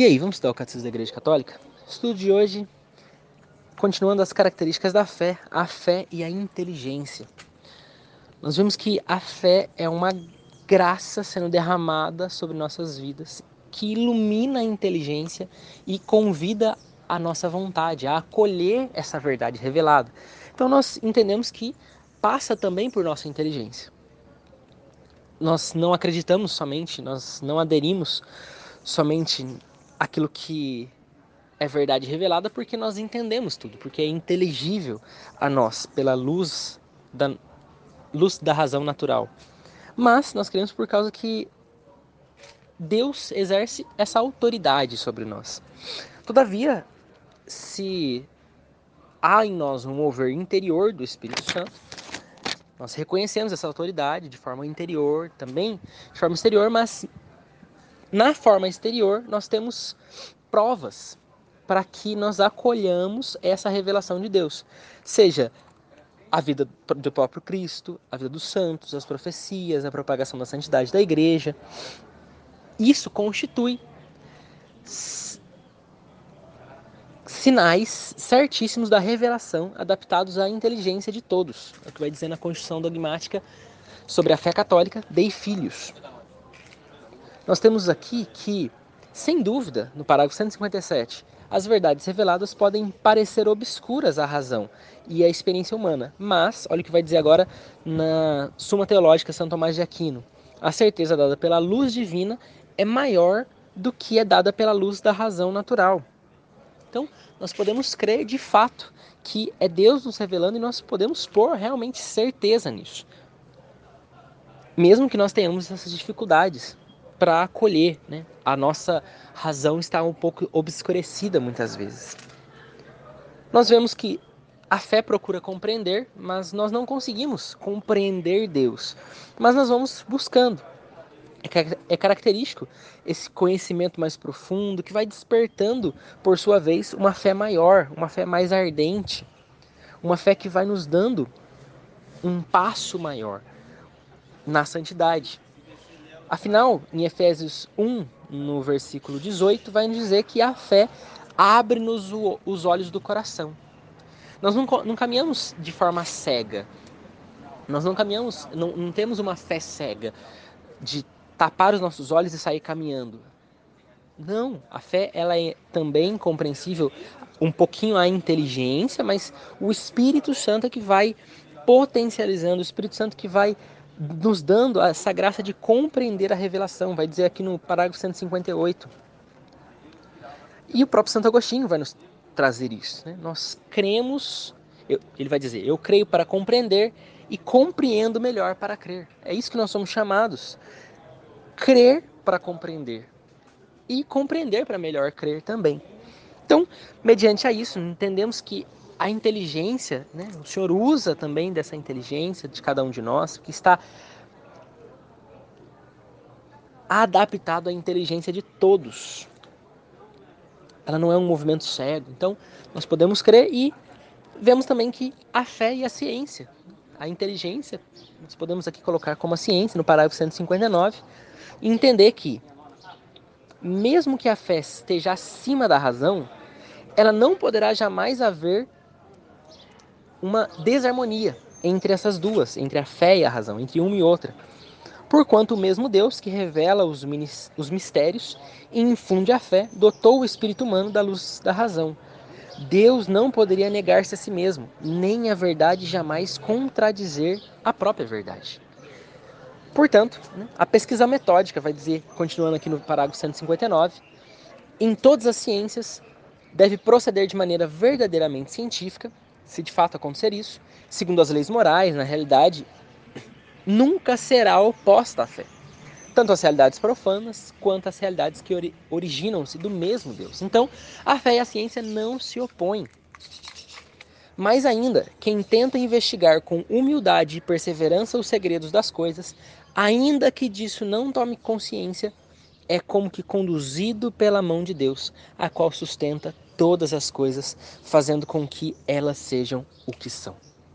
E aí, vamos estudar o Catecismo da Igreja Católica? Estudo de hoje, continuando as características da fé, a fé e a inteligência. Nós vimos que a fé é uma graça sendo derramada sobre nossas vidas, que ilumina a inteligência e convida a nossa vontade a acolher essa verdade revelada. Então nós entendemos que passa também por nossa inteligência. Nós não acreditamos somente, nós não aderimos somente aquilo que é verdade revelada porque nós entendemos tudo, porque é inteligível a nós pela luz da luz da razão natural. Mas nós cremos por causa que Deus exerce essa autoridade sobre nós. Todavia, se há em nós um mover interior do Espírito Santo, nós reconhecemos essa autoridade de forma interior também, de forma exterior, mas na forma exterior, nós temos provas para que nós acolhamos essa revelação de Deus. Seja a vida do próprio Cristo, a vida dos santos, as profecias, a propagação da santidade da igreja. Isso constitui sinais certíssimos da revelação adaptados à inteligência de todos. É o que vai dizer na Constituição Dogmática sobre a fé católica, dei filhos. Nós temos aqui que, sem dúvida, no parágrafo 157, as verdades reveladas podem parecer obscuras à razão e à experiência humana, mas, olha o que vai dizer agora na Suma Teológica São Tomás de Aquino: a certeza dada pela luz divina é maior do que é dada pela luz da razão natural. Então, nós podemos crer de fato que é Deus nos revelando e nós podemos pôr realmente certeza nisso. Mesmo que nós tenhamos essas dificuldades para acolher. Né? A nossa razão está um pouco obscurecida muitas vezes. Nós vemos que a fé procura compreender, mas nós não conseguimos compreender Deus. Mas nós vamos buscando. É, é característico esse conhecimento mais profundo que vai despertando, por sua vez, uma fé maior, uma fé mais ardente, uma fé que vai nos dando um passo maior na santidade. Afinal, em Efésios 1, no versículo 18, vai dizer que a fé abre-nos os olhos do coração. Nós não, não, caminhamos de forma cega. Nós não caminhamos, não, não temos uma fé cega de tapar os nossos olhos e sair caminhando. Não, a fé ela é também compreensível um pouquinho a inteligência, mas o Espírito Santo é que vai potencializando, o Espírito Santo que vai nos dando essa graça de compreender a revelação, vai dizer aqui no parágrafo 158. E o próprio Santo Agostinho vai nos trazer isso. Né? Nós cremos, eu, ele vai dizer, eu creio para compreender e compreendo melhor para crer. É isso que nós somos chamados. Crer para compreender e compreender para melhor crer também. Então, mediante a isso, entendemos que a inteligência, né? o Senhor usa também dessa inteligência de cada um de nós, que está adaptado à inteligência de todos. Ela não é um movimento cego. Então, nós podemos crer e vemos também que a fé e a ciência, a inteligência, nós podemos aqui colocar como a ciência no parágrafo 159, e entender que mesmo que a fé esteja acima da razão, ela não poderá jamais haver uma desarmonia entre essas duas, entre a fé e a razão, entre uma e outra. Porquanto o mesmo Deus que revela os, os mistérios e infunde a fé, dotou o espírito humano da luz da razão. Deus não poderia negar-se a si mesmo, nem a verdade jamais contradizer a própria verdade. Portanto, né, a pesquisa metódica vai dizer, continuando aqui no parágrafo 159, em todas as ciências deve proceder de maneira verdadeiramente científica, se de fato acontecer isso, segundo as leis morais, na realidade, nunca será oposta à fé. Tanto as realidades profanas quanto as realidades que ori originam-se do mesmo Deus. Então, a fé e a ciência não se opõem. Mais ainda, quem tenta investigar com humildade e perseverança os segredos das coisas, ainda que disso não tome consciência, é como que conduzido pela mão de Deus, a qual sustenta todas as coisas, fazendo com que elas sejam o que são.